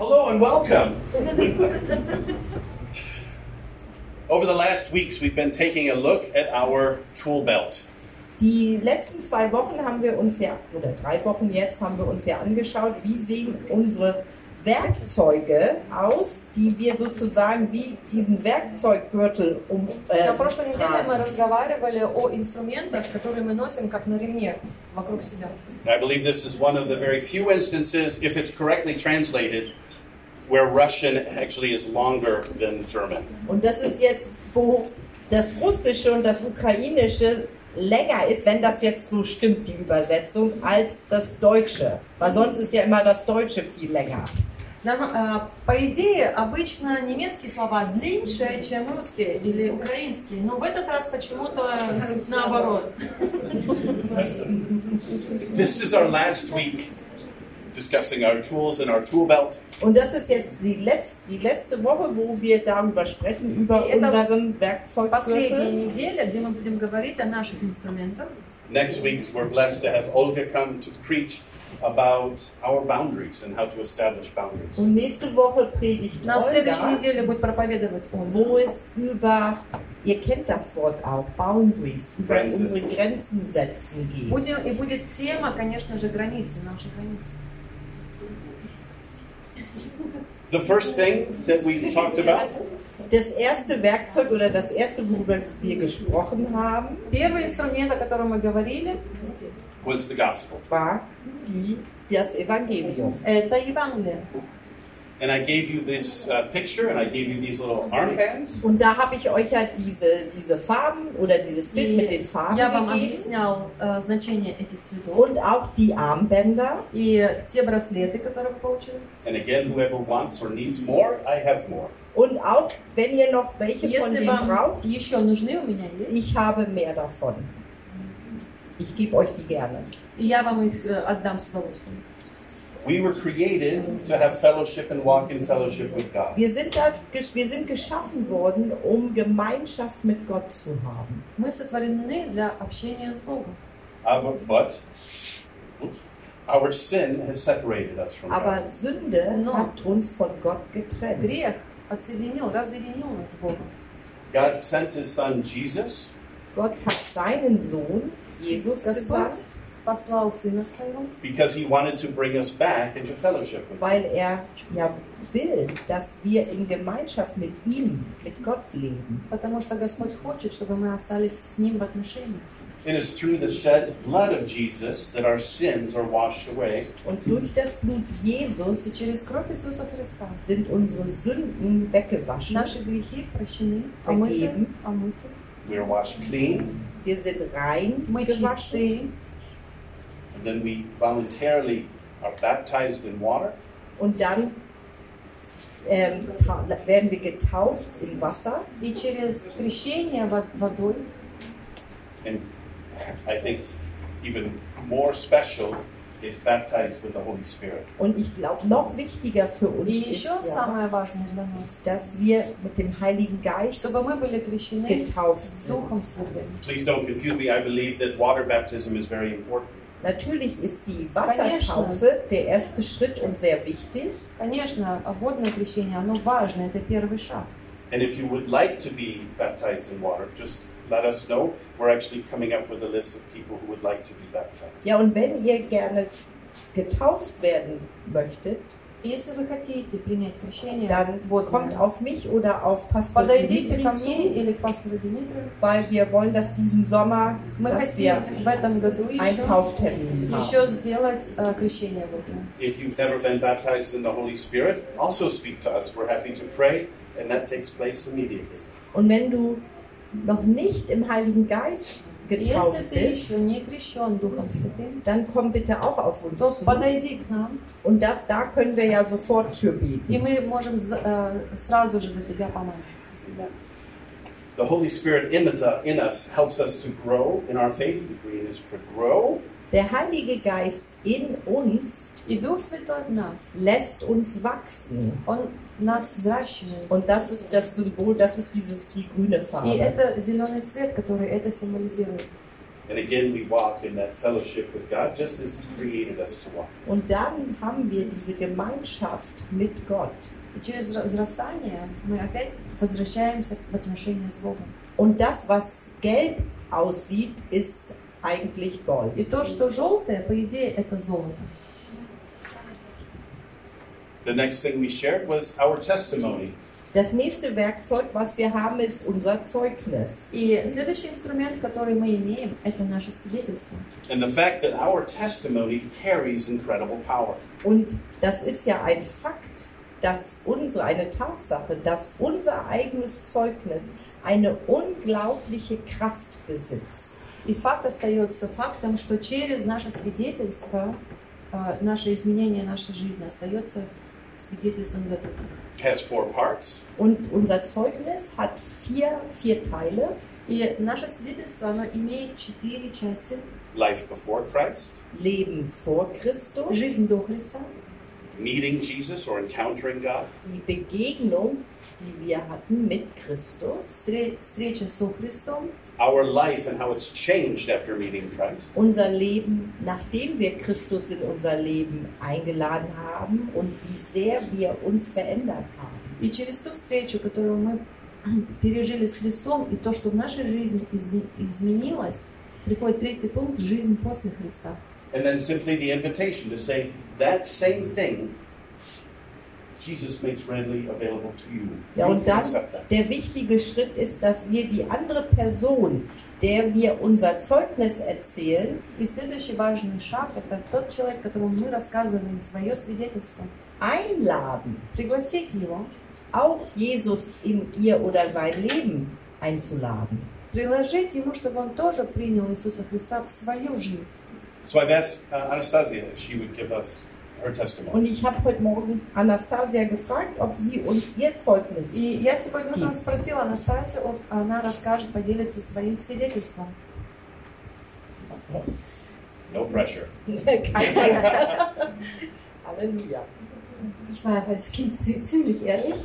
Hello and welcome. Over the last weeks, we've been taking a look at our tool belt. Die letzten zwei Wochen haben wir uns ja, oder drei Wochen jetzt, haben wir uns ja angeschaut, wie sehen unsere Werkzeuge aus, die wir sozusagen wie diesen Werkzeuggürtel um. Äh, На прошлой неделе мы tragen. разговаривали о инструментах, которые мы носим как на ремне вокруг себя. I believe this is one of the very few instances, if it's correctly translated, where Russian actually is longer than German. Und das ist jetzt, wo das Russische und das Ukrainische länger ist, wenn das jetzt so stimmt, die Übersetzung, als das Deutsche. Weil sonst ist ja immer das Deutsche viel länger. Нам, э, по идее, обычно немецкие слова длиннее, чем русские или украинские, но в этот раз почему-то наоборот. This is our last week discussing our tools and our tool belt. Und das ist jetzt die letzte, die letzte Woche, wo wir darüber sprechen, über Ja, das- unseren Последняя Werkzeuggürtel. неделя, где мы будем говорить о наших инструментах. Next week, we're blessed to have Olga come to preach about our boundaries and how to establish boundaries. Und nächste Woche predigt На следующей Olga, неделе будет проповедовать он. wo es über, ihr kennt das Wort auch, Boundaries, über Grenzen. unsere Grenzen setzen geht. Будем, и будет тема, конечно же, границы, наши границы. The first thing that we talked about Das erste Werkzeug oder das erste, worüber wir gesprochen haben, Первый инструмент, о котором мы говорили, was the gospel. war die, das Evangelium. это Евангелие. And I gave you this uh, picture and I gave you these little armbands. Und da habe ich euch ja diese, diese Farben oder dieses Bild mit den Farben я вам gegeben объяснял э, значение этих цветов. und auch die Armbänder. И те браслеты, которые вы получили. And again, whoever wants or needs more, I have more. Und auch wenn ihr noch welche von Если denen вам braucht, еще нужны, у меня есть. ich habe mehr davon. Ich gebe euch die gerne. И я вам их э, отдам с удовольствием. We were created to have fellowship and walk in fellowship with God. Wir sind, da, wir sind geschaffen worden, um Gemeinschaft mit Gott zu haben. Мы сотворены для общения с Богом. Uh, but oops, our sin has separated us from Aber God. Sünde No. hat uns von Gott getrennt. Грех отсоединил, разъединил нас с Богом. God sent his son Jesus Gott hat seinen Sohn, Jesus, Господь gesandt, послал Сына Своего, because he wanted to bring us back into fellowship with him. weil er ja will, dass wir in Gemeinschaft mit ihm, mit Gott leben. потому что Господь хочет, чтобы мы остались с Ним в отношениях. It is through the shed blood of Jesus that our sins are washed away. Und durch das Blut И Jesus через кровь Иисуса Христа sind unsere Sünden weggewaschen. наши грехи прощены, омыты, Vergeben. омыты. We are washed clean, Wir sind rein Мы gewaschen чисты, and then we voluntarily are baptized in water. und dann ähm, ta- werden wir getauft in Wasser. и через крещение вод- водой, And I think even more special is baptized with the Holy Spirit. Und ich glaube, noch wichtiger für uns и ist, еще ja, самое важное для нас, dass wir mit dem Heiligen Geist чтобы мы были крещены getauft sind. Духом Святым. Please don't confuse me. I believe that water baptism is very important. Natürlich ist die Wassertaufe der erste Schritt und sehr wichtig. Конечно, водное крещение, оно важно, это первый шаг. And if you would like to be baptized in water, just let us know. We're actually coming up with a list of people who would like to be baptized. Ja, und wenn ihr gerne getauft werden möchtet, dann kommt auf mich oder auf Pastor Dimitri weil wir wollen, dass diesen Sommer dass wir einen Tauftermin haben. If you've never been baptized in the Holy Spirit, also speak to us. We're happy to pray, and that takes place immediately. Und wenn du noch nicht im Heiligen Geist getauft dann komm bitte auch auf uns zu. Und da, da können wir ja sofort für beten. The Holy Spirit in, the, in us helps us to grow in our faith. The green is for grow. Der Heilige Geist in uns lässt uns wachsen. Und нас взращивает. Und das ist das Symbol, das ist dieses die grüne И Farbe. это зеленый цвет, который это символизирует. And again, we walk in that fellowship with God just as He created us to walk. Und dann haben wir diese Gemeinschaft mit Gott. И через возрастание мы опять возвращаемся в отношения с Богом. Und das, was gelb aussieht, ist eigentlich Gold. И то, что желтое, по идее, это золото. The next thing we shared was our testimony. Das nächste Werkzeug, was wir haben, ist unser Zeugnis. И следующий инструмент, который мы имеем, это наше свидетельство. And the fact that our testimony carries incredible power. Und das ist ja ein Fakt, dass unsere, eine Tatsache, dass unser eigenes Zeugnis eine unglaubliche Kraft besitzt. И факт остается фактом, что через наше свидетельство, э, наше изменение нашей жизни остается свидетельством для других. Has four parts. Und unser Zeugnis hat vier, vier Teile. И наше свидетельство, оно имеет четыре части. Life before Christ, Leben vor Christus, Жизнь до Христа, meeting Jesus or encountering God, die Begegnung, die wir hatten mit Christus, встре- встреча со Христом, our life and how it's changed after meeting Christ, unser Leben, nachdem wir Christus in unser Leben eingeladen haben und wie sehr wir uns verändert haben. и через ту встречу, которую мы пережили с Христом, и то, что в нашей жизни изме- изменилось, приходит третий пункт – жизнь после Христа. and then simply the invitation to say that same thing Jesus makes readily available to you. Ja, You und can dann accept that. der wichtige Schritt ist, dass wir die andere Person, der wir unser Zeugnis erzählen, И следующий важный шаг – это тот человек, которому мы рассказываем свое свидетельство. einladen, Пригласить его, auch Jesus in ihr oder sein Leben einzuladen. предложить ему, чтобы он тоже принял Иисуса Христа в свою жизнь. So I've asked uh, Anastasia if she would give us her testimony. Und ich habe heute Morgen Anastasia gefragt, ob sie uns ihr Zeugnis И я сегодня утром спросила Анастасию, об- она расскажет, поделится своим свидетельством. No pressure. Halleluja. Ich war als Kind zi- ziemlich ehrlich,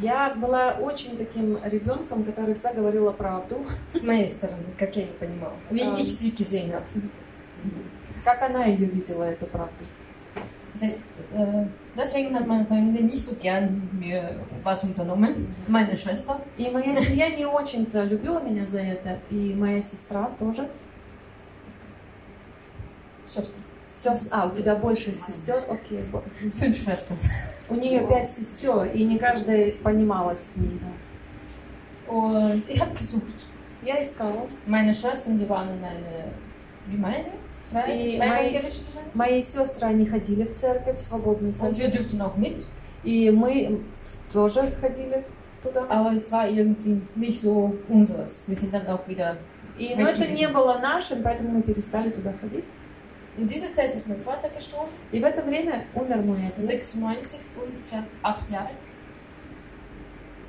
Я была очень таким ребенком, который всегда говорила правду, с моей стороны, как я ее понимала. Wie ich sie gesehen habe. как она ее видела, эту правду. Äh, deswegen hat meine Familie nicht so gern mir was unternommen. Meine Schwester. И моя семья не очень-то любила меня за это, и моя сестра тоже. Schwester. Сёс- А, у тебя больше сестер? Окей. Fünf Schwestern. У нее пять сестер, и не каждая понималась с ней. Und ich habe gesucht. Я искала. Meine Schwestern, die waren in einer Gemeinde, и мои, мои сестры, они ходили в церковь, в свободную церковь. И мы тоже ходили туда. Но это не было нашим, поэтому мы перестали туда ходить. In dieser Zeit ist mein Vater gestorben. И в это время умер мой отец. 96, ungefähr 8 Jahre.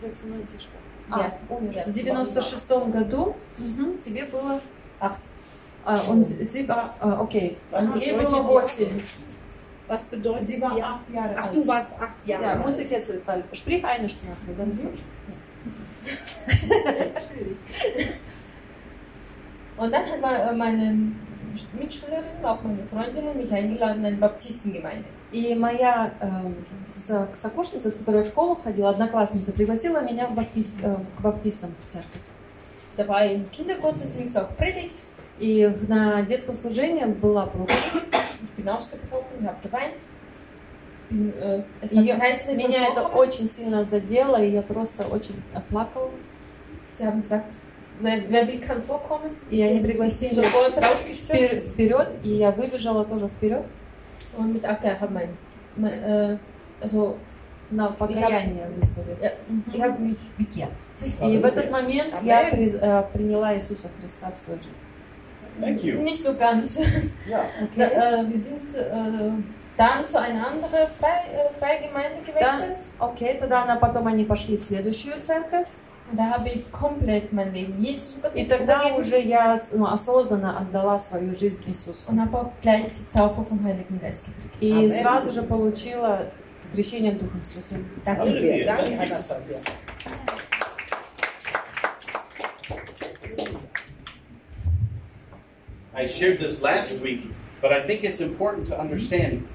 96, что? А, умер. В 96 году угу, тебе было 8. Äh, und sie war, äh, okay, was und ihr Bruder Was bedeutet Sie war acht Jahre Ach, du warst acht Jahre ja, alt. Ja, muss ich jetzt, weil, sprich eine Sprache, dann. Mhm. und dann hat äh, meine Mitschülerin, auch meine Freundinnen, mich eingeladen in eine Baptistengemeinde. И моя э, сокурсница, с которой в школу ходила, одноклассница, пригласила меня в баптист, э, к баптистам в церковь. Dabei im Kindergottesdienst auch predigt. И на детском служении была плохо. Ее, э, меня это очень сильно задело, и я просто очень плакала. И они пригласили меня вперед, и я выбежала тоже вперед. Und mit Abwehr hat mein, mein äh, also на покаяние вызвали. Я, я, И в этот момент я приз, äh, приняла Иисуса Христа в свою жизнь. Thank you. Nicht so ganz. Yeah. Da, äh, wir sind äh, dann zu einer anderen Frei, äh, Freigemeinde gewechselt. Тогда она потом они пошли в следующую церковь. Und da habe ich komplett mein Leben Jesus И тогда уже я ну, осознанно отдала свою жизнь Иисусу. und habe auch gleich die Taufe vom Heiligen Geist gekriegt. И Amen. сразу же получила крещение Духом Святым. Danke Halleluja. dir. Danke, Danke. I shared this last week, but I think it's important to understand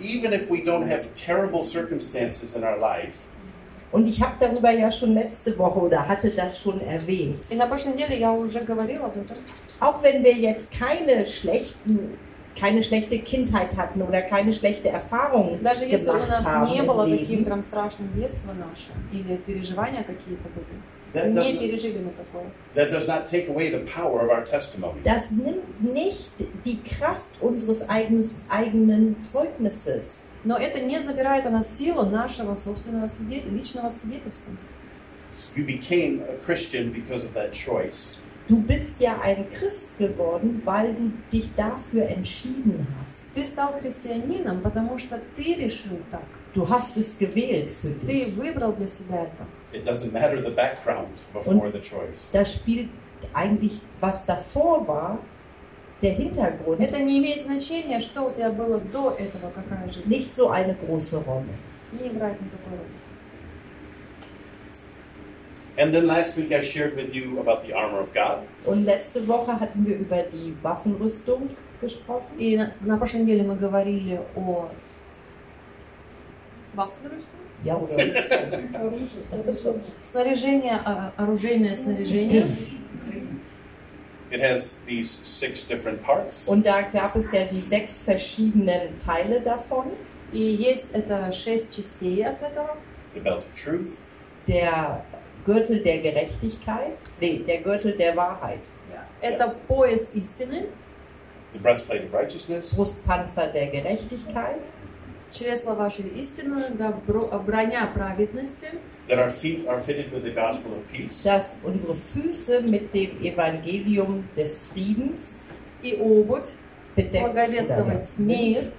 even if we don't have terrible circumstances in our life, Und ich habe darüber ja schon letzte Woche oder hatte das schon erwähnt. И на прошлой неделе я уже говорила об этом. Auch wenn wir jetzt keine schlechten, keine schlechte Kindheit hatten oder keine schlechte Erfahrungen Даже если у gemacht нас haben не im было таких Leben, прям страшных детства наше, или переживания какие-то были, that не doesn't, пережили мы такое. that does not take away the power of our testimony. das nimmt nicht die Kraft unseres eigenes, eigenen Zeugnisses. Но это не забирает у нас силу нашего собственного свидетель, личного свидетельства. You became a Christian because of that choice. Du bist ja ein Christ geworden, weil du dich dafür entschieden hast. Ты стал христианином, потому что ты решил так. Du hast es gewählt für dich. Ты выбрал для себя это. It doesn't matter the background before the choice. Da spielt eigentlich, was davor war, der Hintergrund, Это не имеет значения, что у тебя было до этого, какая жизнь. nicht so eine große Rolle. Не играет никакой роли. And then last week I shared with you about the armor of God. Und letzte Woche hatten wir über die Waffenrüstung gesprochen. И на, на прошлой неделе мы говорили о Ja, oder? снаряжение, а, оружейное снаряжение. It has these six different parts. Und da gab es ja die sechs verschiedenen Teile davon. И есть это шесть частей от этого. The belt of truth, Der Gürtel der Gerechtigkeit, nee, der Gürtel der Wahrheit. Это пояс истины, the breastplate of righteousness, Brustpanzer der Gerechtigkeit, чресла вашей истины, да, бро- броня праведности, that our feet are fitted with the gospel of peace, dass unsere Füße mit dem Evangelium des Friedens и обувь, bedeckt благовествовать sind. мир.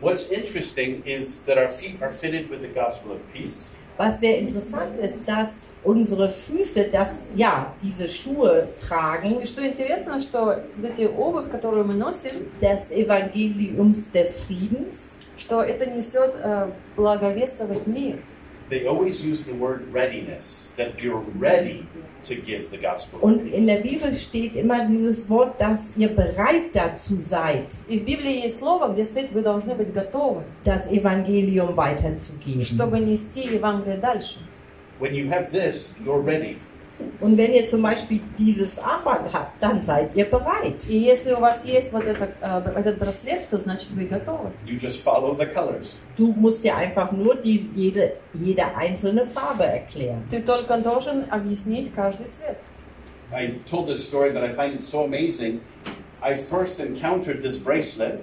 What's interesting is that our feet are fitted with the gospel of peace, Was sehr interessant ist, dass unsere Füße, das, ja, diese Schuhe tragen, И что интересно, что вот эти обувь, которую мы носим, des Evangeliums des Friedens. Что это несет э, благовествовать мир. they always use the word readiness, that you're ready to give the gospel of Und in der. Bibel steht immer dieses Wort, dass ihr bereit dazu seid, И в Библии есть слово, где стоит, вы должны быть готовы, das Evangelium weiterzugeben. чтобы нести Евангелие дальше. When you have this, you're ready. Und wenn ihr zum Beispiel dieses Armband habt, dann seid ihr bereit. И если у вас есть вот это, э, этот браслет, то значит вы готовы. You just follow the colors. Du musst dir einfach nur die, jede, jede einzelne Farbe erklären. Ты только должен объяснить каждый цвет. I told this story, but I find it so amazing. I first encountered this bracelet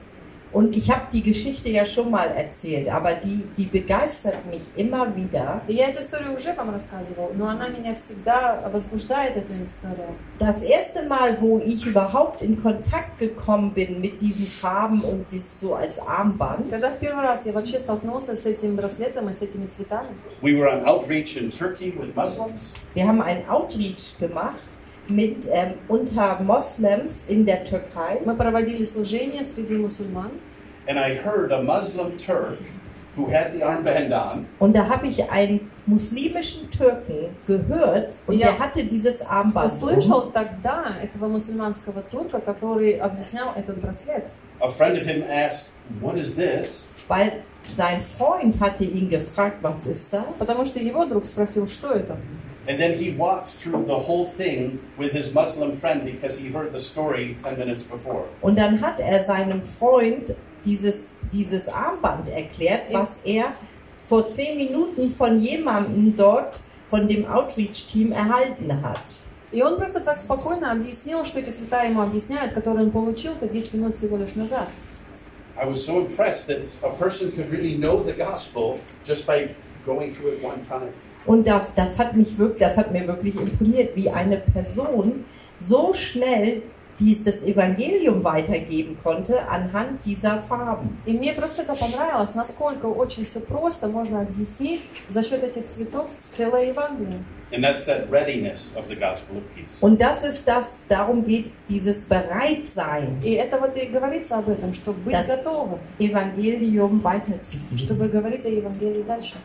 Und ich habe die Geschichte ja schon mal erzählt, aber die, die begeistert mich immer wieder. И я эту историю уже вам рассказывала, но она меня всегда возбуждает, эта история. Das erste Mal, wo ich überhaupt in Kontakt gekommen bin mit diesen Farben und das so als Armband, Когда в первый раз я вообще столкнулся с этим браслетом и с этими цветами, We were on outreach in Turkey with Muslims, wir haben einen Outreach gemacht mit ähm, unter Moslems in der Türkei. мы проводили служение среди мусульман, and I heard a Muslim Turk who had the armband on Und da habe ich einen muslimischen Türken gehört und Ja. der hatte dieses Armband. Um. услышал тогда этого мусульманского турка, который объяснял этот браслет. A friend of him asked, What is this? Weil sein Freund hatte ihn gefragt, was ist das? Потому что его друг спросил, что это. And then he walked through the whole thing with his Muslim friend because he heard the story 10 minutes before. Und dann hat er seinem Freund dieses, dieses Armband erklärt, was er vor zehn Minuten von jemandem dort, von dem Outreach-Team erhalten hat. И он просто так спокойно объяснил, что эти цвета ему объясняют, которые он получил-то 10 минут всего лишь назад. I was so impressed that a person could really know the gospel just by going through it one time. Und da, das hat mich wirklich, das hat mir wirklich imponiert, wie eine Person so schnell dies, das Evangelium weitergeben konnte anhand dieser Farben. И мне просто это понравилось, насколько очень все просто можно объяснить за счет этих цветов целое Евангелие. And that's that readiness of the gospel of peace. Und das ist das, darum geht es, dieses Bereitsein, И это вот и говорится об этом, чтобы быть Das- готовым, Evangelium weiterzugeben. чтобы говорить о Евангелии дальше.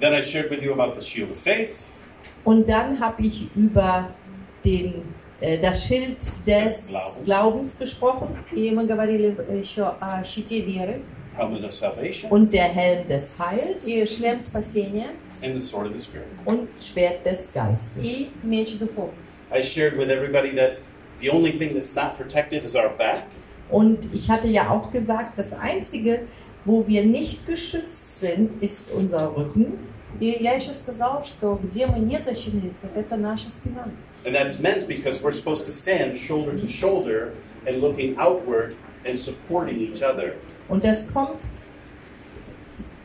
Then I shared with you about the shield of faith, Und dann habe ich über den äh, das Schild Des des Glaubens. Glaubens gesprochen И мы говорили еще о щите веры helmet of salvation, und der Helm des Heils и шлем спасения and the sword of the Spirit. und Schwert des Geistes. и меч духовный. I shared with everybody that the only thing that's not protected is our back. Und ich hatte ja auch gesagt, das Einzige, wo wir nicht geschützt sind, ist unser Rücken. И я еще сказала, что где мы не защищены, так это наша спина. And that's meant because we're supposed to stand shoulder to shoulder and looking outward and supporting each other. Und das kommt,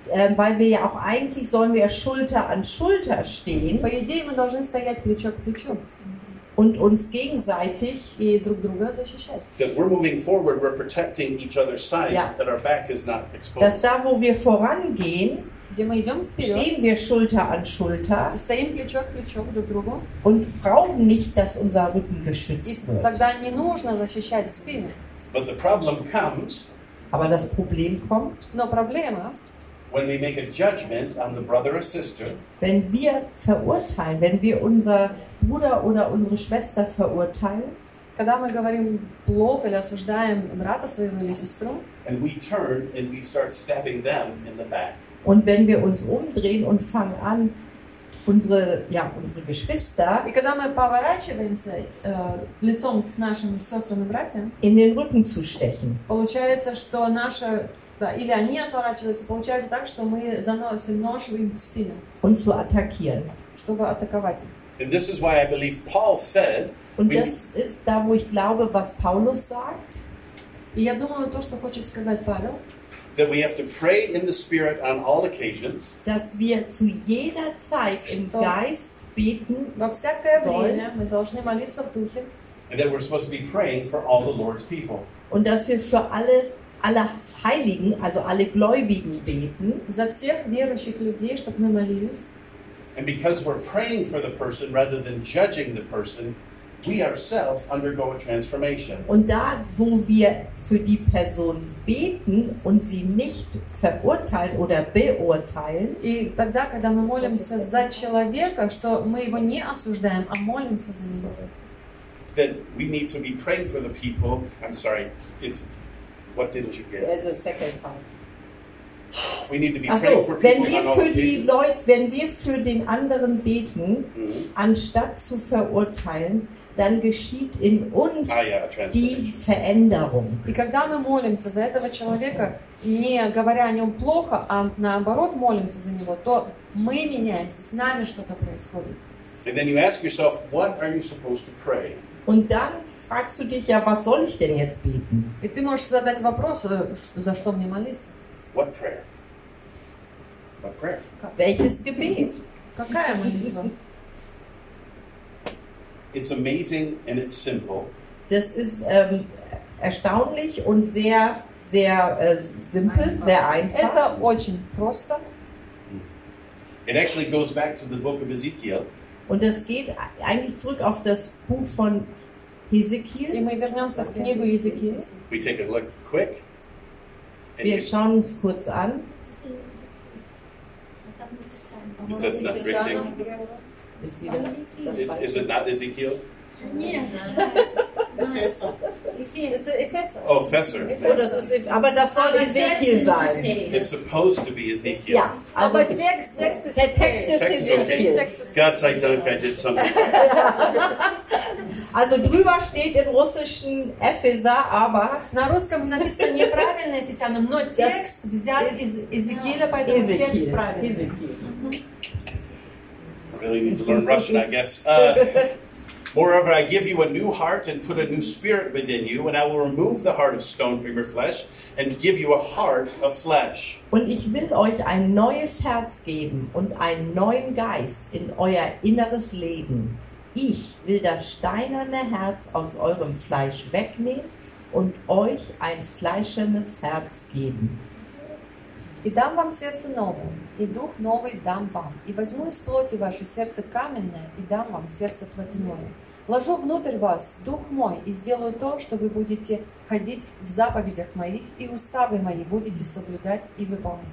äh, weil wir ja auch eigentlich sollen wir Schulter an Schulter stehen По идее, мы должны стоять плечо к плечу und uns gegenseitig и друг друга защищать. That we're moving forward, we're protecting each other's sides, Yeah. that our back is not dass exposed. da, wo wir vorangehen, Где мы идем вперед, stehen wir Schulter an Schulter стоим плечо к плечу друг к другу, und brauchen nicht, dass unser Rücken и geschützt wird. тогда не нужно защищать спину. But the problem comes Aber das Problem kommt, Но проблема, when we make a judgment on the brother or sister wenn wir verurteilen, wenn wir unser Bruder oder unsere Schwester verurteilen когда мы говорим плохо или осуждаем брата своего или сестру, and we turn and we start stabbing them in the back. und wenn wir uns umdrehen und fangen an, unsere, ja, unsere Geschwister и когда мы поворачиваемся э, лицом к нашим сестрам и братьям, in den Rücken zu stechen. получается, что наши, да, или они отворачиваются, получается так, что мы заносим нож им в спину, und zu attackieren. чтобы атаковать их. And this is why I believe Paul said Und we, das ist da, wo ich glaube, was Paulus sagt, И я думаю, то, что хочет сказать Павел, that we have to pray in the Spirit on all occasions, dass wir zu jeder Zeit im Что? Geist beten во всякое Soll. время мы должны молиться в Духе, and that we're supposed to be praying for all the Lord's people. und dass wir für alle, alle Heiligen, also alle Gläubigen beten. за всех верующих людей, чтобы мы молились. And because we're praying for the person rather than judging the person, we ourselves undergo a transformation. Und da, wo wir für die Person beten und sie nicht verurteilen oder beurteilen, И тогда, когда мы молимся за человека, что мы его не осуждаем, а молимся за него. That we need to be praying for the people. I'm sorry, it's what didn't you get? the second part. We need to be praying Also, for wenn people wir on all für die occasions. Leute, wenn wir für den anderen beten, Mhm. anstatt zu verurteilen, dann geschieht in uns Ah, yeah, a die. Veränderung. И когда мы молимся за этого человека, не говоря о нем плохо, а наоборот молимся за него, то мы меняемся, с нами что-то происходит. And then you ask yourself, what are you supposed to pray? Und dann fragst du dich ja, was soll ich denn jetzt beten? И ты можешь задать вопрос, э, за что мне молиться? What prayer? What prayer? Welches Gebet? Какая молитва? It's amazing and it's simple. Das ist ähm, erstaunlich und sehr, sehr äh, simpel, sehr einfach. Это очень просто. It actually goes back to the book of Ezekiel. Und das geht eigentlich zurück auf das Buch von И Hesekiel. мы вернемся в книгу Иезекииля. We take a look quick. And Wir you- schauen uns kurz an. Is this not richtig? Ist, wieder das Is, is it not Ezekiel? Это Эфесо. Oh, Fessor. Oh, das ist, aber das soll Ezekiel sein. It's supposed to be Ezekiel. Ja, also Aber текст, текст ist der Text ist Text is okay. Ezekiel. Text ist God sei Dank, I did something. Also drüber steht im russischen Epheser, aber На русском написано неправильно Ефесянам, но текст взят из Иезекииля, поэтому текст Ezekiel. правильный. Ezekiel. Really need to learn Russian, I guess. Uh, Moreover, I give you a new heart and put a new spirit within you, and I will remove the heart of stone from your flesh and give you a heart of flesh. Und ich will euch ein neues Herz geben und einen neuen Geist in euer inneres Leben. Ich will das steinerne Herz aus eurem Fleisch wegnehmen und euch ein fleischernes Herz geben. «И дам вам сердце новое, и дух новый дам вам, и возьму из плоти ваше сердце каменное, и дам вам сердце плотяное. Ложу внутрь вас дух мой, и сделаю то, что вы будете ходить в заповедях моих, и уставы мои будете соблюдать и выполнять».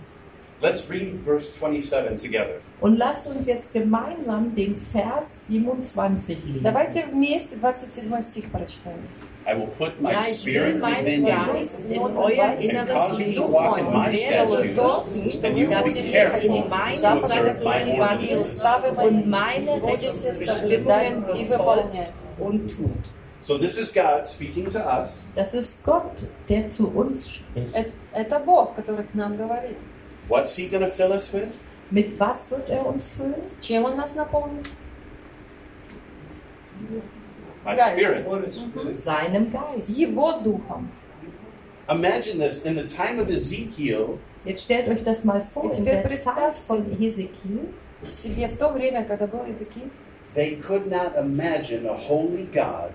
Let's read verse 27 together. Und lasst uns jetzt gemeinsam den Vers 27 lesen. Давайте вместе 27 стих прочитаем. I will put my Ja, ich will spirit meinen within you Geist in euer and Inneres cause you to legen walk in und my werde statutes, sorgen, and you will dass be ihr careful in to meine observe my Gesetze ordinances. und meine Rechtsbestimmungen befolgt und tut. So this is God speaking to us. Das ist Gott, der zu uns spricht. Это, это Бог, который к нам говорит. What's he going to fill us with? Mit was wird er uns füllen? Чем Он нас наполнит? My Geist. spirit. Seinem Geist. Его Духом. Imagine this in the time of Ezekiel, Jetzt stellt euch das mal vor, Jetzt in wer der представьте. Zeit von Hesekiel, Себе в то время, когда был Иезекииль, they could not imagine a holy God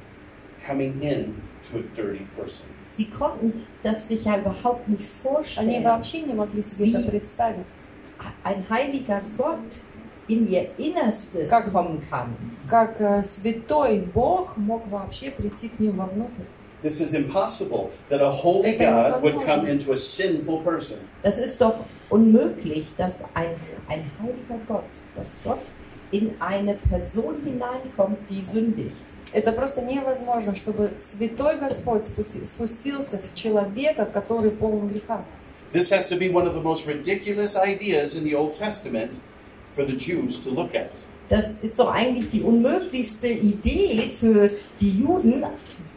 coming in to a dirty person. sie konnten das sich ja überhaupt nicht они vorstellen. вообще не могли себе это Wie? представить. Ein heiliger Gott in ihr Innerstes Как- kommen kann. Как э, святой Бог мог вообще прийти к ним вовнутрь. This is impossible that a holy Это God would come into a sinful person. Das ist doch unmöglich, dass ein, ein heiliger Gott, dass Gott in eine Person hineinkommt, die sündigt. Это просто невозможно, чтобы святой Господь спути- спустился в человека, который полон греха. This has to be one of the most ridiculous ideas in the Old Testament for the Jews to look at. Das ist doch eigentlich die unmöglichste Idee für die Juden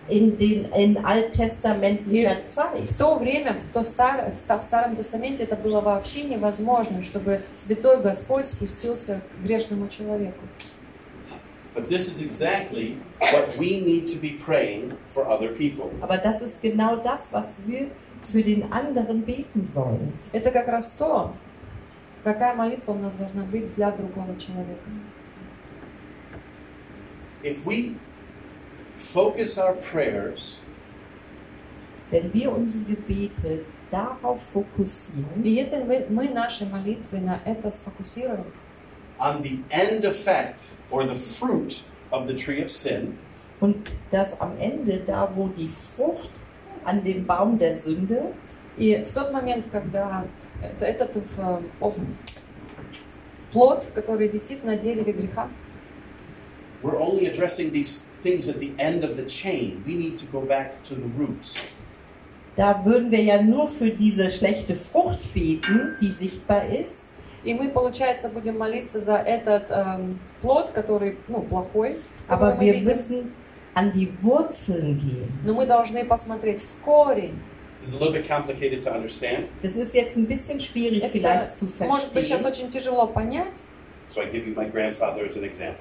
in, den, in alttestamentlicher В Zeit. то время, в, то стар- в ста- в Старом Тестаменте, это было вообще невозможно, чтобы святой Господь спустился к грешному человеку. But this is exactly what we need to be praying for other people. Aber das ist genau das, was wir für den anderen beten sollen. Это как раз то, какая молитва у нас должна быть для другого человека. If we focus our prayers Wenn wir unsere Gebete darauf fokussieren, И если мы, мы наши молитвы на это сфокусируем, on the end effect or the fruit of the tree of sin, und das am Ende, da wo die Frucht an dem Baum der Sünde, и в тот момент, когда это- этот э, о, плод, который висит на дереве греха, we're only addressing these things at the end of the chain. We need to go back to the roots. da würden wir ja nur für diese schlechte Frucht beten, die sichtbar ist. и мы, получается, будем молиться за этот эм, плод, который, ну, плохой, Aber wir müssen an die Wurzeln gehen. но мы должны посмотреть в корень. This is a little bit complicated to understand, Das ist jetzt ein bisschen schwierig Это vielleicht zu может быть сейчас verstehen. очень tяжело понять, so I give you my grandfather as an example.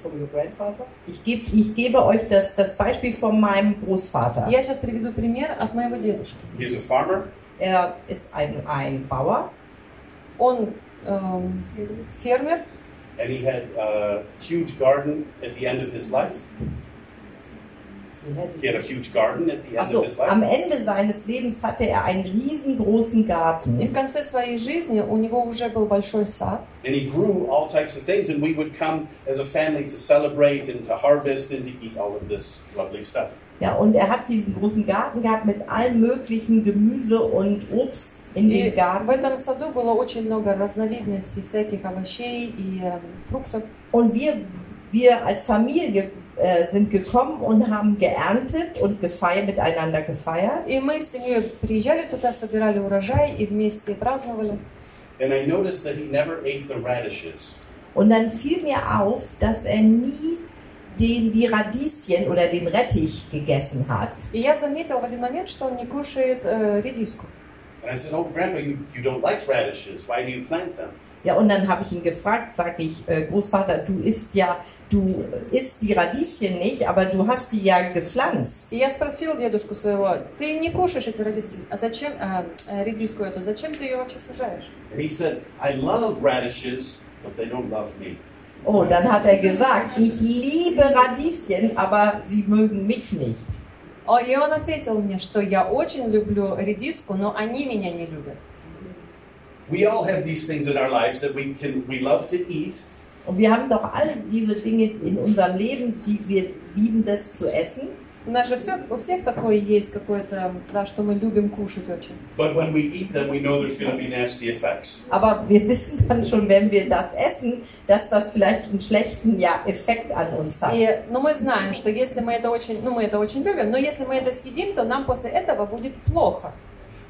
From your grandfather? Ich, geb, ich gebe euch das, das Beispiel von meinem Großvater. Я сейчас приведу пример от моего дедушки. He's a farmer. Er ist ein, ein Bauer Он эм, фермер, and he had a huge garden at the end of his life. He had a huge garden at the end Also of his life. am Ende seines Lebens hatte er einen riesengroßen и Garten. в конце своей жизни у него уже был большой сад, And he grew all types of things, and we would come as a family to celebrate and to harvest and to eat all of this lovely stuff. Ja, und er hat diesen großen Garten gehabt mit allen möglichen Gemüse und Obst in И dem в Garten. этом саду было очень много разновидностей всяких овощей и эм, фруктов. Und wir, wir als Familie äh, sind gekommen und haben geerntet und gefeiert, miteinander gefeiert. И мы с семьей приезжали туда, собирали урожай и вместе праздновали. And I noticed that he never ate the radishes. Und dann fiel mir auf, dass er nie den, die Radieschen oder den Rettich gegessen hat. И я заметила в один момент, что он не кушает э, редиску. And I said, Oh, Grandpa, you, you don't like radishes. Why do you plant them? Ja, und dann habe ich ihn gefragt, sag ich, äh, Großvater, du isst ja, du isst die Radieschen nicht, aber du hast die ja gepflanzt. И я спросила дедушку своего, ты не кушаешь эти редиски, а зачем э, э, редиску эту, зачем ты ее вообще сажаешь? And he said, I love radishes, but they don't love me. Oh, dann hat er gesagt, ich liebe Radieschen, aber sie mögen mich nicht. О, И он ответил мне, что я очень люблю редиску, но они меня не любят. We all have these things in our lives that we can we love to eat, Und wir haben doch all diese Dinge in unserem Leben, die wir lieben, das zu essen. У нас же всё- у всех такое есть какое-то, да, что мы любим кушать очень. But when we eat them, we know there's going to be nasty effects. Aber wir wissen dann schon, wenn wir das essen, dass das vielleicht einen schlechten ja, Effekt an uns hat. И, но мы знаем, что если мы это очень, ну мы это очень любим, но если мы это съедим, то нам после этого будет плохо.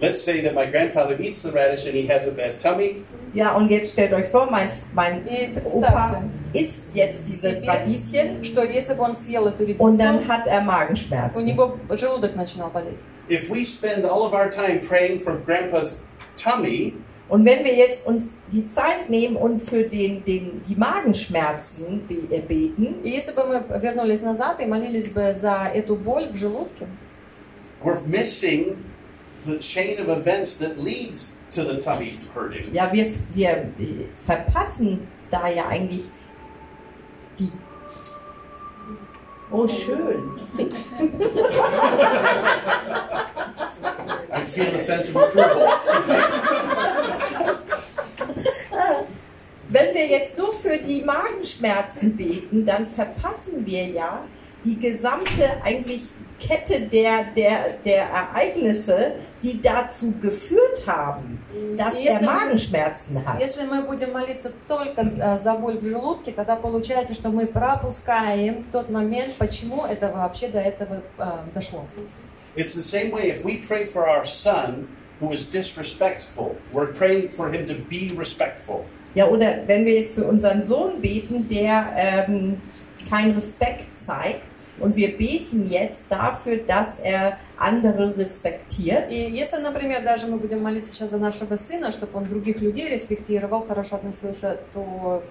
Let's say that my grandfather eats the radish and he has a bad tummy. Ja, und jetzt stellt euch vor, mein, mein И Opa представьте, isst jetzt dieses Radieschen что если бы он съел эту und dann редиску, hat er у Magenschmerzen. него желудок начинал болеть. If we spend all of our time praying for grandpa's tummy, Und wenn wir jetzt uns die Zeit nehmen und für den, den, die Magenschmerzen be äh, beten, И если бы мы вернулись назад и молились бы за эту боль в желудке, we're missing the chain of events that leads to the tummy hurting. ja, wir, wir äh, verpassen da ja eigentlich die. Oh, schön. I feel a sense of approval. Wenn wir jetzt nur für die Magenschmerzen beten, dann verpassen wir ja die gesamte eigentlich Kette der, der, der Ereignisse, die dazu geführt haben, dass er Если мы- Magenschmerzen hat. если мы будем молиться только э, за боль в желудке, тогда получается, что мы пропускаем тот момент, почему это вообще до этого э, дошло. It's the same way if we pray for our son who is disrespectful, we're praying for him to be respectful. Ja, oder wenn wir jetzt für unseren Sohn beten, der ähm, keinen Respekt zeigt, und wir beten jetzt dafür, dass er andere respektiert, И если, например, даже мы будем молиться сейчас за нашего сына, чтобы он других людей респектировал, хорошо относился, то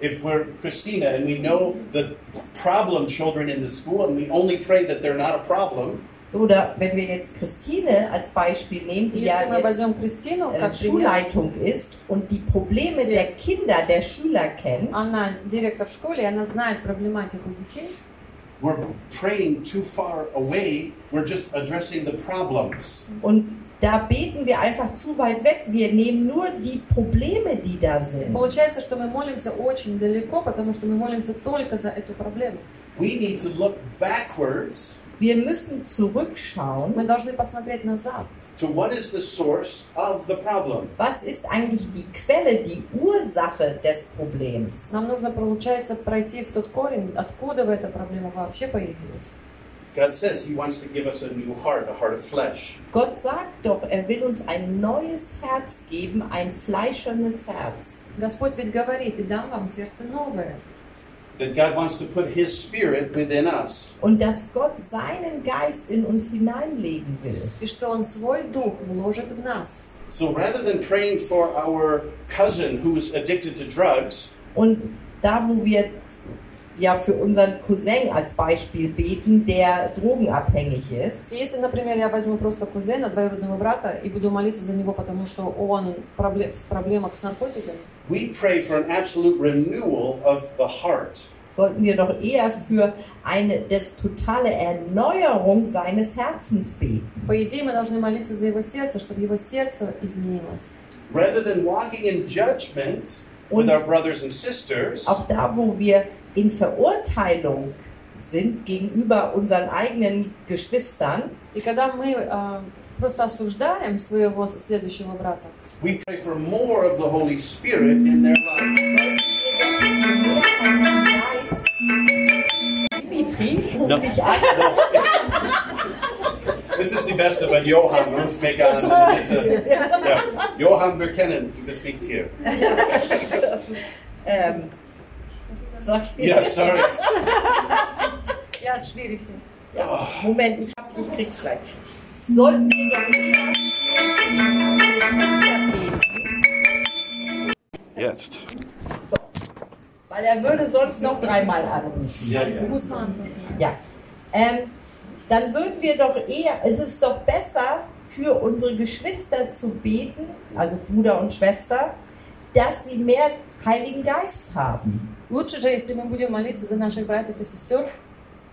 If we're Christina and we know the problem children in the school and we only pray that they're not a problem, Oder wenn wir jetzt Christine als Beispiel nehmen, die ja если мы jetzt возьмем Кристину äh, как пример, Schulleitung ist und die Probleme der Kinder, der Schüler kennt, она директор в школе, и она знает проблематику детей, we're praying too far away. We're just addressing the problems. und da beten wir einfach zu weit weg. Wir nehmen nur die Probleme, die da sind. Получается, что мы молимся очень далеко, потому что мы молимся только за эту проблему. We need to look backwards Wir müssen zurückschauen. Мы должны посмотреть назад. to what is the source of the problem. Was ist eigentlich die Quelle, die Ursache des Problems? Нам нужно, получается, пройти в тот корень, откуда в эта проблема вообще появилась. God says He wants to give us a new heart, a heart of flesh. Gott sagt doch, er will uns ein neues Herz geben, ein fleischernes Herz. Господь ведь говорит, и дам вам сердце новое. That God wants to put His Spirit within us. Und dass Gott seinen Geist in uns hineinlegen will. И что Он свой дух вложит в нас. So rather than praying for our cousin who's addicted to drugs, Und da, wo wir ja für unseren Cousin als Beispiel beten, der drogenabhängig ist, И если, например, я возьму просто кузена, двоюродного брата, и буду молиться за него, потому что он пробле- в проблемах с наркотиками, we pray for an absolute renewal of the heart. sollten wir doch eher für eine das totale Erneuerung seines Herzens beten. по идее мы должны молиться за его сердце, чтобы его сердце изменилось. Rather than walking in judgment with Und our brothers and sisters, auch da, wo wir in Verurteilung sind gegenüber unseren eigenen Geschwistern, И когда мы э, просто осуждаем своего следующего брата, we pray for more of the Holy Spirit in their life. sollten wir doch mehr einen Geist. Dimitri, ruf No. dich an. This is the best of a Johann Rufmecker. Yeah. Johann Verkennen gespeakt here. Ähm, sag Yeah, sorry. я schwierig. Ja, Moment, ich, hab, ich krieg's gleich. Sollten wir Geschwister beten, Jetzt. weil er würde sonst noch dreimal anrufen. Ja, ja. Muss man. Ja. Ähm, dann würden wir doch eher, es ist doch besser für unsere Geschwister zu beten, also Bruder und Schwester, dass sie mehr Heiligen Geist haben. Лучше же, если мы будем молиться за наших братьев и сестер,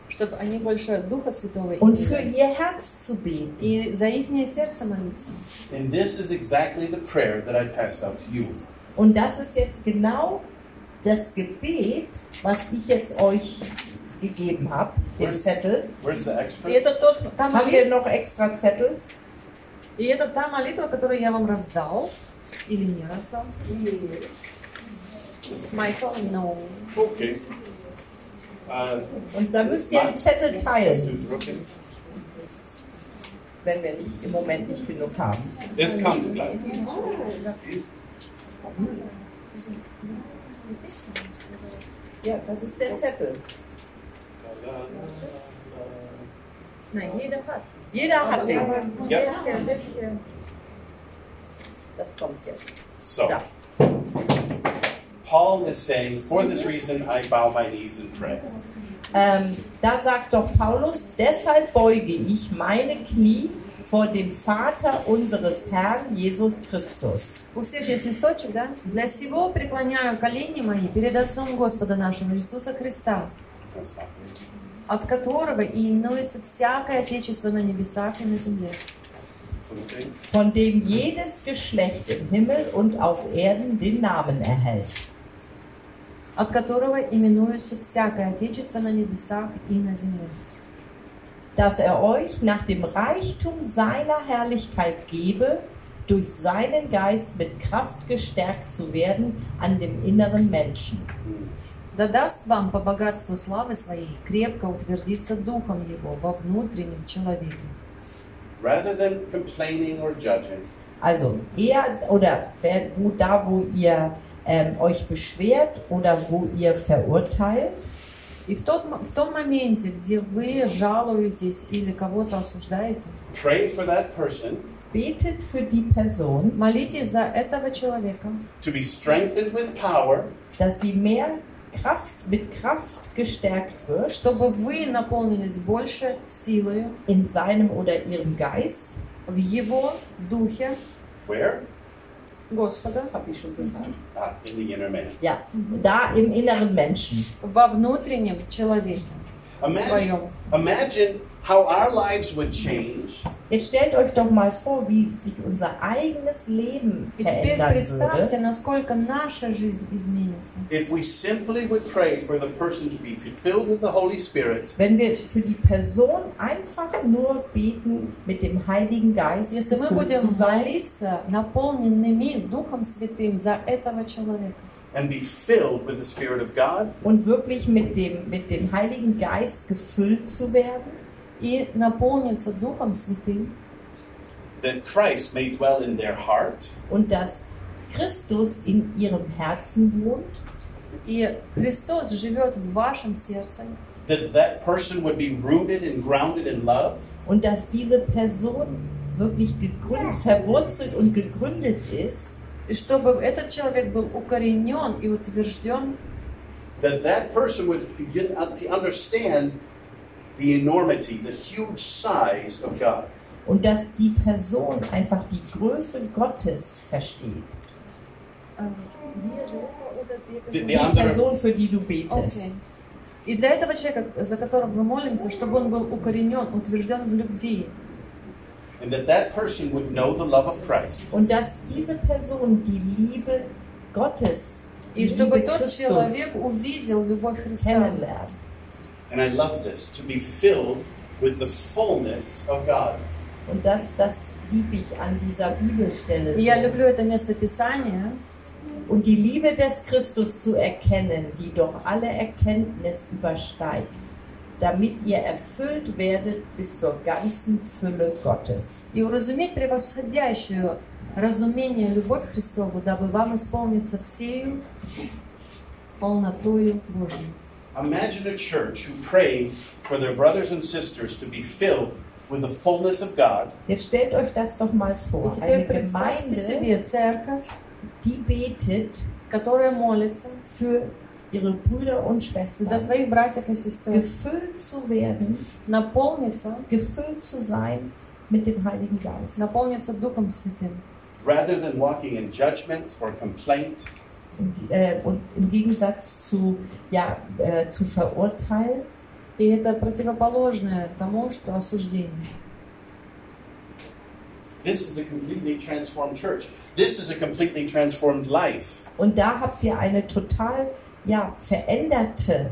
чтобы они больше Духа Святого Und für имели. ihr Herz zu beten. И за их сердце молиться. And this is exactly the prayer that I passed out to you. Und das ist jetzt genau das Gebet, was ich jetzt euch gegeben habe, den Zettel. Where's the И expert? это тот, та Haben wir молитва, noch extra Zettel? и это та молитва, которую я вам раздал. Или не раздал? My phone, no. Okay. Und da müsst ihr den Zettel teilen. Wenn wir nicht, im Moment nicht genug haben. Es kommt gleich. Ja, das ist der Zettel. Nein, jeder hat. Jeder hat den. Ja. Das kommt jetzt. So. Da. Paul is saying, for this reason I bow my knees and pray. Ähm, da sagt doch Paulus, deshalb beuge ich meine Knie vor dem Vater unseres Herrn Jesus Christus. У всех есть листочек, да? Для сего преклоняю колени мои перед Отцом Господа нашего Иисуса Христа, That's fine. от которого и именуется всякое Отечество на небесах и на земле, For the sake. von dem jedes Geschlecht im Himmel und auf Erden den Namen erhält. от которого именуется всякое Отечество на небесах и на земле, dass er euch nach dem Reichtum seiner Herrlichkeit gebe, durch seinen Geist mit Kraft gestärkt zu werden an dem inneren Menschen. да даст вам по богатству славы Своей крепко утвердиться Духом Его во внутреннем человеке. Rather than complaining or judging, Also eher oder wer- wo, da, wo ihr ähm, euch beschwert oder wo ihr verurteilt, И в, тот, м- в том моменте, где вы жалуетесь или кого-то осуждаете, pray for that person betet für die Person, молитесь за этого человека, to be strengthened with power dass sie mehr Kraft mit Kraft gestärkt wird чтобы вы наполнились больше силою in seinem oder ihrem Geist. в Его Духе where? Господа. Ja, да, im inneren Menschen. во внутреннем человеке. Imagine, своем. imagine how our lives would change Jetzt stellt euch doch mal vor, wie sich unser eigenes Leben И теперь verändern представьте, würde, насколько наша жизнь изменится. if we simply would pray for the person to be filled with the Holy Spirit wenn wir für die Person einfach nur beten, mit dem Heiligen Geist Если мы gefüllt будем zu sein молиться наполненными Духом Святым за этого человека and be filled with the Spirit of God, und wirklich mit dem, mit dem Heiligen Geist gefüllt zu werden, и наполниться Духом Святым, that Christ may dwell in their heart, und dass Christus in ihrem Herzen wohnt, и Христос живет в вашем сердце, that that person would be rooted and grounded in love, und dass diese Person wirklich gegründet, verwurzelt und gegründet ist, и чтобы этот человек был укоренен и утвержден, that that person would begin to understand the enormity, the huge size of God. und dass die Person einfach die Größe Gottes versteht. The, the Die andere, Person, für die du betest. Окей. И для этого человека, за которого мы молимся, чтобы он был укоренен, утвержден в любви, and that that person would know the love of Christ, Und dass diese Person die Liebe Gottes, die и чтобы Liebe тот Christus человек увидел любовь Христа. kennenlernt. and I love this, to be filled with the fullness of God. Und das, das liebe ich an dieser Bibelstelle. И я So. люблю это место Писания, Und die Liebe des Christus zu erkennen, die doch alle Erkenntnis übersteigt, damit ihr erfüllt werdet bis zur ganzen Fülle Gottes. и уразуметь превосходящую разумение любовь Христову, дабы вам исполниться всею полнотою Божьей. Imagine a church who prays for their brothers and sisters to be filled with the fullness of God, Jetzt stellt euch das doch mal И vor. теперь Eine представьте Gemeinde, себе церковь, die betet которая молится für ihre Brüder und за Schwestern, своих братьев и сестер, gefüllt zu werden, наполниться, gefüllt zu sein mit dem Heiligen Geist. наполниться Духом Святым. rather than walking in judgment or complaint, Und, äh, und im Gegensatz zu, ja, äh, zu verurteilen, И это противоположное тому, что осуждение. this is a completely transformed church. This is a completely transformed life. Und da habt ihr eine total ja, veränderte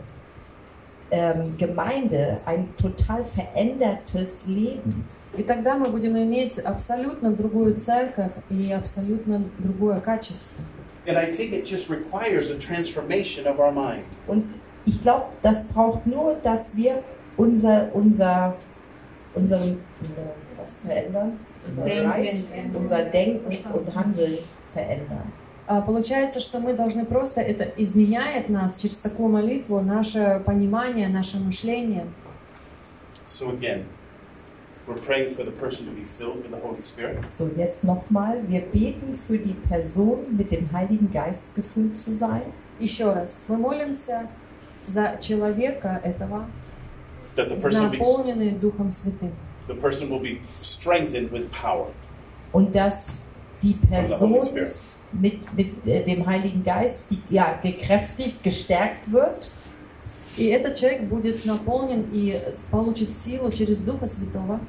ähm, Gemeinde ein total verändertes Leben. И тогда мы будем иметь абсолютно другую церковь и абсолютно другое качество. And I think it just requires a transformation of our mind. Und ich glaube, das braucht nur, dass wir unser, unser, unseren, äh, was verändern? Unser Denken, Geist, ja. unser Denken und Handeln verändern. А, Получается, что мы должны просто, это изменяет нас через такую молитву, наше понимание, наше мышление. So again, we're praying for the person to be filled with the Holy Spirit. So, jetzt nochmal. Wir beten für die Person, mit dem Heiligen Geist gefüllt zu sein. Еще раз, мы молимся за человека этого, That the person be, наполненный Духом Святым. the person will be strengthened with power Und dass die from the Holy Person Spirit. mit, mit äh, dem Heiligen Geist die, ja, gekräftigt, gestärkt wird. И этот человек будет наполнен и получит силу через Духа Святого,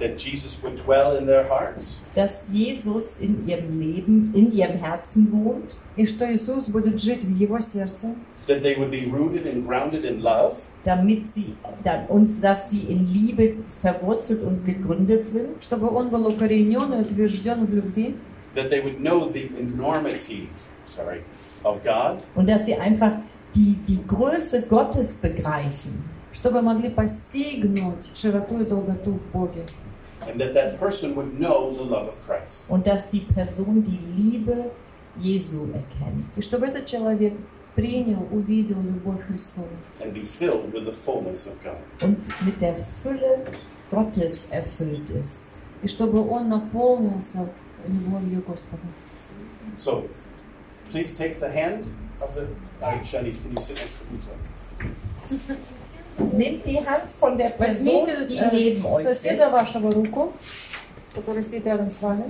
That Jesus would dwell in their hearts. dass Jesus in ihrem Leben, in ihrem Herzen wohnt, и что Иисус будет жить в его сердце, That they would be rooted and grounded in love. damit sie dann uns, dass sie in Liebe verwurzelt und gegründet sind, чтобы он был укоренен и утвержден в любви, That they would know the enormity, sorry, of God. und dass sie einfach die, die Größe Gottes begreifen чтобы могли постигнуть широту и долготу в Боге. And that that person would know the love of Christ. und dass die Person die Liebe Jesu erkennt И чтобы этот человек принял, увидел любовь Христову. And be filled with the fullness of God. und mit der Fülle Gottes erfüllt ist. И чтобы он наполнился любовью Господа. So, please take the hand of the. Uh, Shanice, can you sit next to me? Sorry. Nehmt die Hand von der Person, Возьмите die э, neben euch соседа sitzt. вашего руку, который сидит рядом с вами.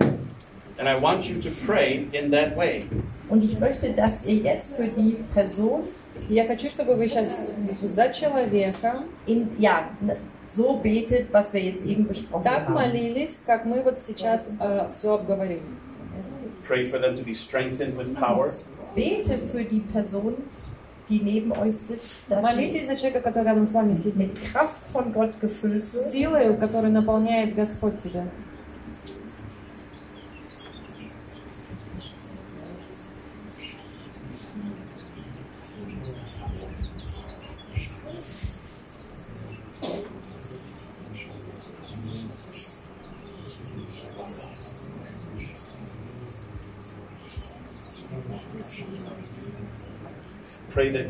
And I want you to pray in that way. Und ich möchte, dass ihr jetzt für die Person И Я хочу, чтобы вы сейчас за человека in, ja, ne, so betet, was wir jetzt eben besprochen так haben. молились, как мы вот сейчас все обговорили. Pray for them to be strengthened with power. Bete für die Person, die neben euch sitzt, dass Молитесь sie за человека, который рядом с вами сидит. mit Kraft von Gott gefüllt wird Силой, которой наполняет Господь тебя.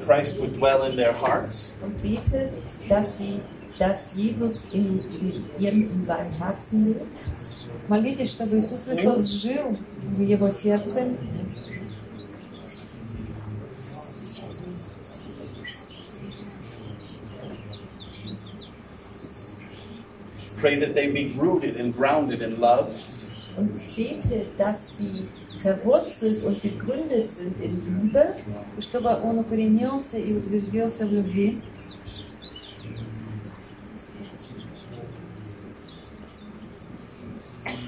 Christ would dwell in their hearts. und bete, dass sie, dass Jesus in, in ihrem, in seinem Herzen lebt Молитесь, чтобы Иисус Христос жил в его сердце, Pray that they be rooted and grounded in love. und bete, dass sie verwurzelt und gegründet sind in Liebe чтобы он укоренился и утвердился в любви,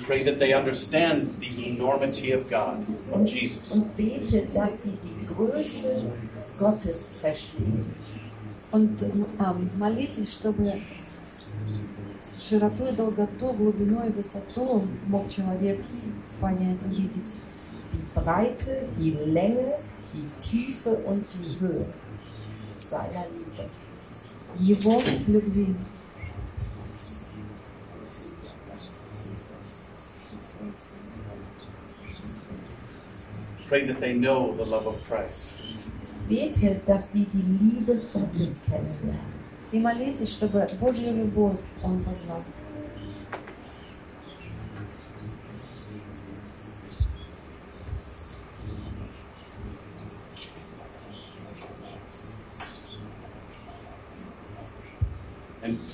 Pray that they understand the enormity of God, of Jesus. und bete, dass sie die Größe Gottes verstehen. Und а, молитесь, чтобы широту и долготу, глубину и высоту мог человек понять, увидеть. Die Breite, die Länge, die Tiefe und die Höhe seiner Liebe. Его любви. Pray that they know the love of Christ. Bete, dass sie die Liebe Gottes kennenlernen. И молитесь, чтобы Божью любовь он познал.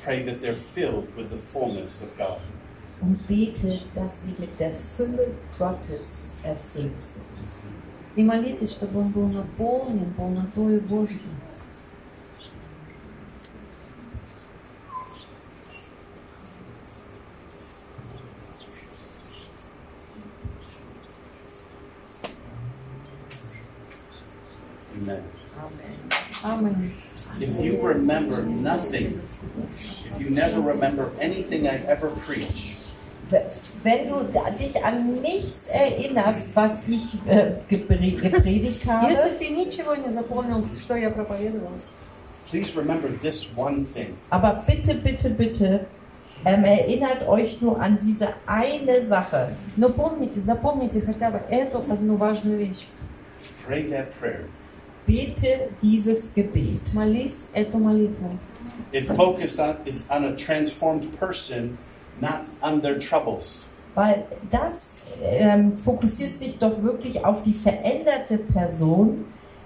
pray that they're filled with the fullness of God. Und bete, dass sie mit der Fülle Gottes erfüllt sind. И молитесь, чтобы он был наполнен полнотой Божьей. Amen. Amen. If you remember nothing, if you never remember anything I ever preach, Wenn du da- dich an nichts erinnerst, was ich äh, gepre- gepredigt habe, Если ты ничего не запомнил, что я проповедовал, please remember this one thing. aber bitte, bitte, bitte, ähm, erinnert euch nur an diese eine Sache. но помните, запомните хотя бы эту одну важную вещь. Pray that prayer. Bete dieses Gebet. Молись эту молитву. It focuses on, is on a transformed person, not on their troubles. Weil das ähm, fokussiert sich doch wirklich auf die veränderte Person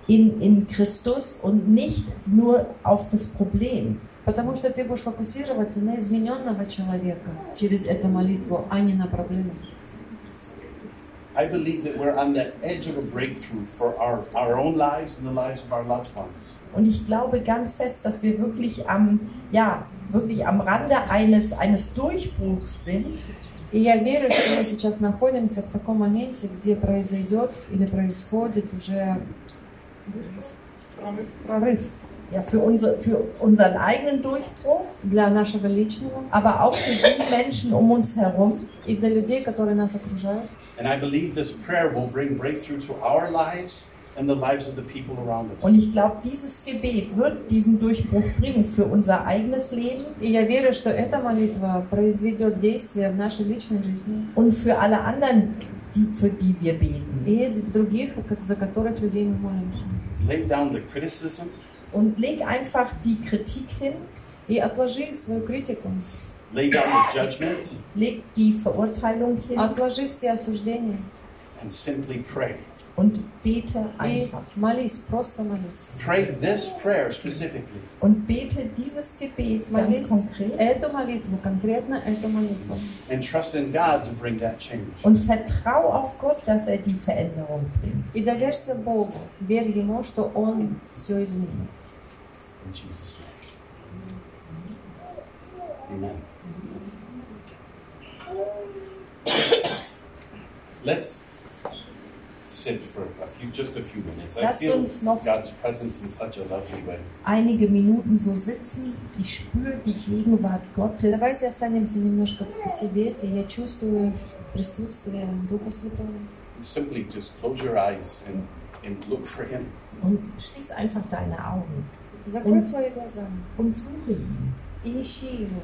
in, in Christus und nicht nur auf das Problem. Потому что ты будешь фокусироваться на измененного человека через эту молитву, а не на проблему. I believe that we're on the edge of a breakthrough for our, our own lives and the lives of our loved ones. Und ich glaube ganz fest, dass wir wirklich am, ja, wirklich am Rande eines, eines Durchbruchs sind. И я верю, что мы сейчас находимся в таком моменте, где произойдет или происходит уже прорыв Ja, für, unsere, für unseren eigenen Durchbruch, для нашего личного aber auch für die Menschen um uns herum. и для людей, которые нас окружают. And I believe this prayer will bring breakthrough to our lives and the lives of the people around us. Und ich glaube, dieses Gebet wird diesen Durchbruch bringen für unser eigenes Leben И я верю, что эта молитва произведет действие в нашей личной жизни und für alle anderen, die, für die wir beten. и в других, за которых людей мы молимся. Lay down the criticism, Und leg einfach die Kritik hin, И отложи свою критику, lay down the judgment, leg die Verurteilung hin отложи все осуждения and simply pray. und bete и einfach. молись, просто молись. Pray this prayer specifically. Und bete dieses Gebet ganz Молись konkret эту молитву, конкретно эту молитву. and trust in God to bring that change. und vertrau auf Gott, dass er die Veränderung bringt. И доверься Богу, верь Ему, что Он все изменит. In Jesus' name. Amen. Let's sit for a few, just a few minutes. I Lasst feel uns noch God's presence in such a lovely way. einige Minuten so sitzen. Ich spüre die Gegenwart Gottes. Давайте останемся немножко посидеть, и я чувствую присутствие Духа Святого. Simply just close your eyes and, and look for Him. Und schließ einfach deine Augen Закрой Und- свои глаза und suche ihn. и ищи Его.